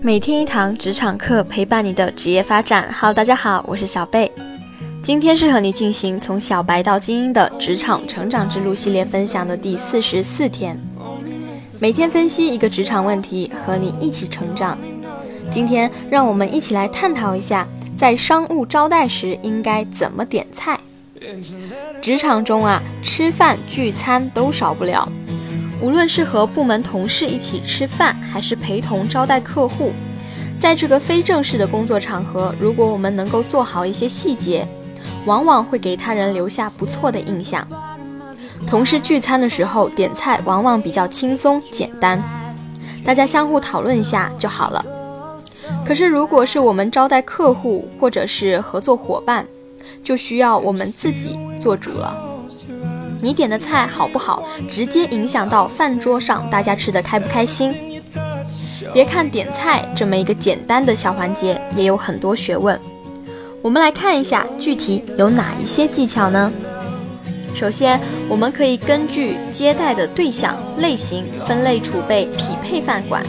每天一堂职场课，陪伴你的职业发展。Hello，大家好，我是小贝。今天是和你进行从小白到精英的职场成长之路系列分享的第四十四天。每天分析一个职场问题，和你一起成长。今天让我们一起来探讨一下，在商务招待时应该怎么点菜。职场中啊，吃饭聚餐都少不了。无论是和部门同事一起吃饭，还是陪同招待客户，在这个非正式的工作场合，如果我们能够做好一些细节，往往会给他人留下不错的印象。同事聚餐的时候，点菜往往比较轻松简单，大家相互讨论一下就好了。可是，如果是我们招待客户或者是合作伙伴，就需要我们自己做主了。你点的菜好不好，直接影响到饭桌上大家吃的开不开心。别看点菜这么一个简单的小环节，也有很多学问。我们来看一下具体有哪一些技巧呢？首先，我们可以根据接待的对象类型分类储备匹配饭馆。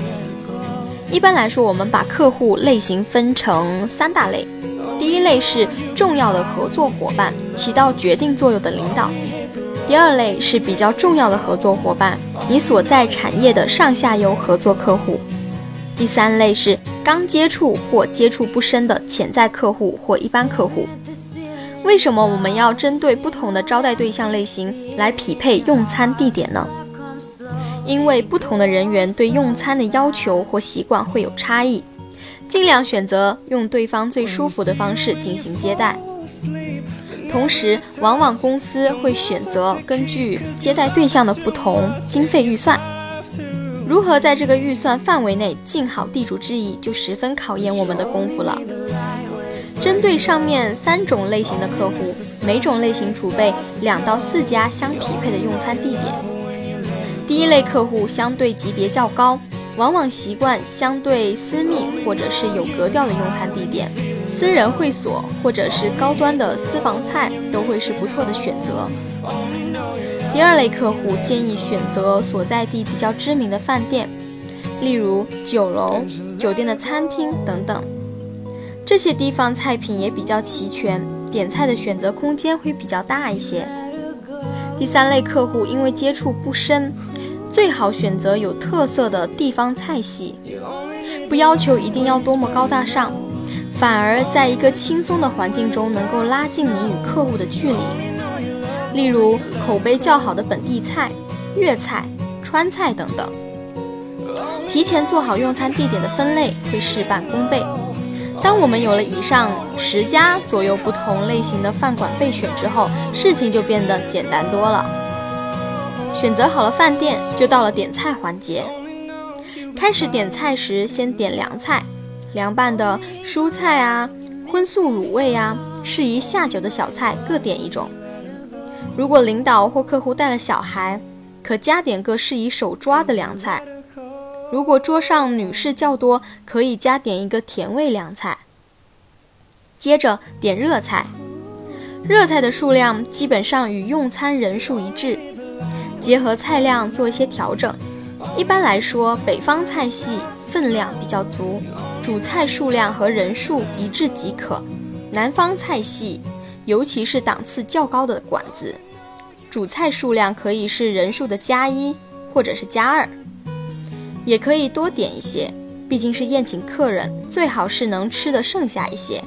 一般来说，我们把客户类型分成三大类。第一类是重要的合作伙伴，起到决定作用的领导。第二类是比较重要的合作伙伴，你所在产业的上下游合作客户。第三类是刚接触或接触不深的潜在客户或一般客户。为什么我们要针对不同的招待对象类型来匹配用餐地点呢？因为不同的人员对用餐的要求或习惯会有差异，尽量选择用对方最舒服的方式进行接待。同时，往往公司会选择根据接待对象的不同经费预算，如何在这个预算范围内尽好地主之谊，就十分考验我们的功夫了。针对上面三种类型的客户，每种类型储备两到四家相匹配的用餐地点。第一类客户相对级别较高，往往习惯相对私密或者是有格调的用餐地点。私人会所或者是高端的私房菜都会是不错的选择。第二类客户建议选择所在地比较知名的饭店，例如酒楼、酒店的餐厅等等，这些地方菜品也比较齐全，点菜的选择空间会比较大一些。第三类客户因为接触不深，最好选择有特色的地方菜系，不要求一定要多么高大上。反而在一个轻松的环境中，能够拉近你与客户的距离。例如口碑较好的本地菜、粤菜、川菜等等。提前做好用餐地点的分类，会事半功倍。当我们有了以上十家左右不同类型的饭馆备选之后，事情就变得简单多了。选择好了饭店，就到了点菜环节。开始点菜时，先点凉菜。凉拌的蔬菜啊，荤素卤味啊，适宜下酒的小菜各点一种。如果领导或客户带了小孩，可加点个适宜手抓的凉菜。如果桌上女士较多，可以加点一个甜味凉菜。接着点热菜，热菜的数量基本上与用餐人数一致，结合菜量做一些调整。一般来说，北方菜系分量比较足。主菜数量和人数一致即可。南方菜系，尤其是档次较高的馆子，主菜数量可以是人数的加一或者是加二，也可以多点一些。毕竟是宴请客人，最好是能吃的剩下一些。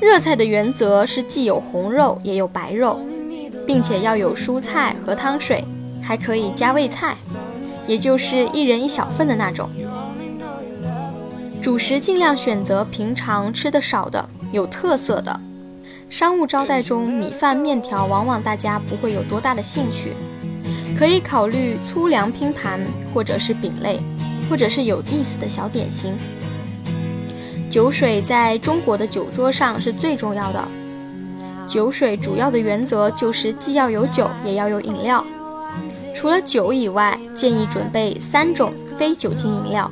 热菜的原则是既有红肉也有白肉，并且要有蔬菜和汤水，还可以加味菜，也就是一人一小份的那种。主食尽量选择平常吃的少的、有特色的。商务招待中，米饭、面条往往大家不会有多大的兴趣，可以考虑粗粮拼盘，或者是饼类，或者是有意思的小点心。酒水在中国的酒桌上是最重要的。酒水主要的原则就是既要有酒，也要有饮料。除了酒以外，建议准备三种非酒精饮料：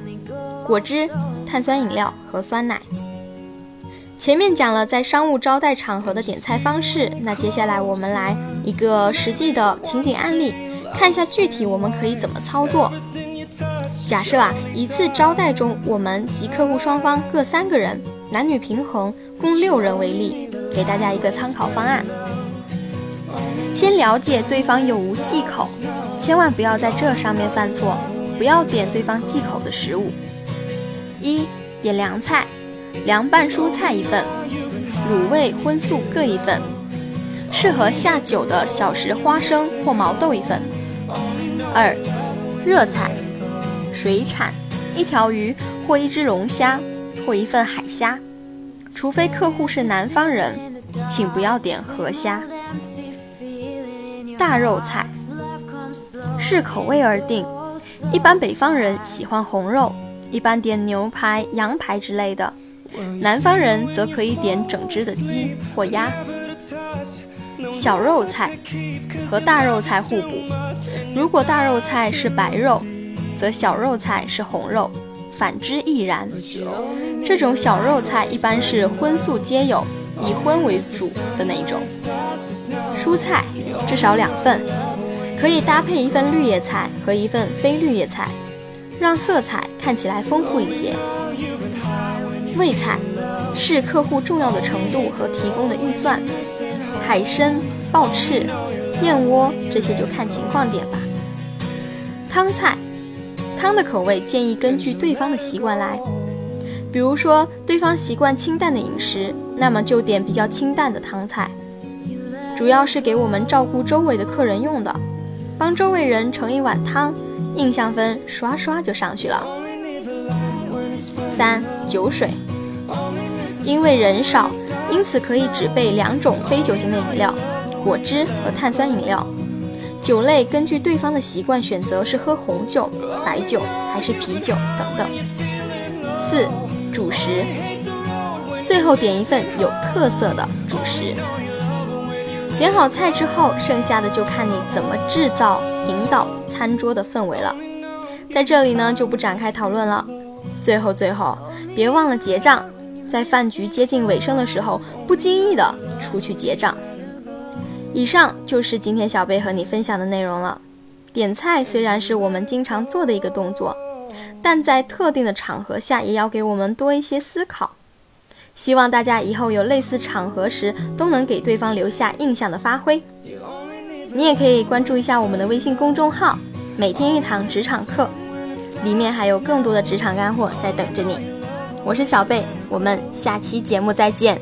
果汁。碳酸饮料和酸奶。前面讲了在商务招待场合的点菜方式，那接下来我们来一个实际的情景案例，看一下具体我们可以怎么操作。假设啊，一次招待中，我们及客户双方各三个人，男女平衡，共六人为例，给大家一个参考方案。先了解对方有无忌口，千万不要在这上面犯错，不要点对方忌口的食物。一点凉菜，凉拌蔬菜一份，卤味荤素各一份，适合下酒的小食花生或毛豆一份。二热菜，水产，一条鱼或一只龙虾或一份海虾，除非客户是南方人，请不要点河虾。大肉菜，视口味而定，一般北方人喜欢红肉。一般点牛排、羊排之类的，南方人则可以点整只的鸡或鸭。小肉菜和大肉菜互补，如果大肉菜是白肉，则小肉菜是红肉，反之亦然。这种小肉菜一般是荤素皆有，以荤为主的那种。蔬菜至少两份，可以搭配一份绿叶菜和一份非绿叶菜。让色彩看起来丰富一些。味菜视客户重要的程度和提供的预算，海参、鲍翅、燕窝这些就看情况点吧。汤菜，汤的口味建议根据对方的习惯来。比如说，对方习惯清淡的饮食，那么就点比较清淡的汤菜，主要是给我们照顾周围的客人用的，帮周围人盛一碗汤。印象分刷刷就上去了。三酒水，因为人少，因此可以只备两种非酒精的饮料：果汁和碳酸饮料。酒类根据对方的习惯选择是喝红酒、白酒还是啤酒等等。四主食，最后点一份有特色的主食。点好菜之后，剩下的就看你怎么制造、引导。餐桌的氛围了，在这里呢就不展开讨论了。最后最后，别忘了结账，在饭局接近尾声的时候，不经意的出去结账。以上就是今天小贝和你分享的内容了。点菜虽然是我们经常做的一个动作，但在特定的场合下，也要给我们多一些思考。希望大家以后有类似场合时，都能给对方留下印象的发挥。你也可以关注一下我们的微信公众号。每天一堂职场课，里面还有更多的职场干货在等着你。我是小贝，我们下期节目再见。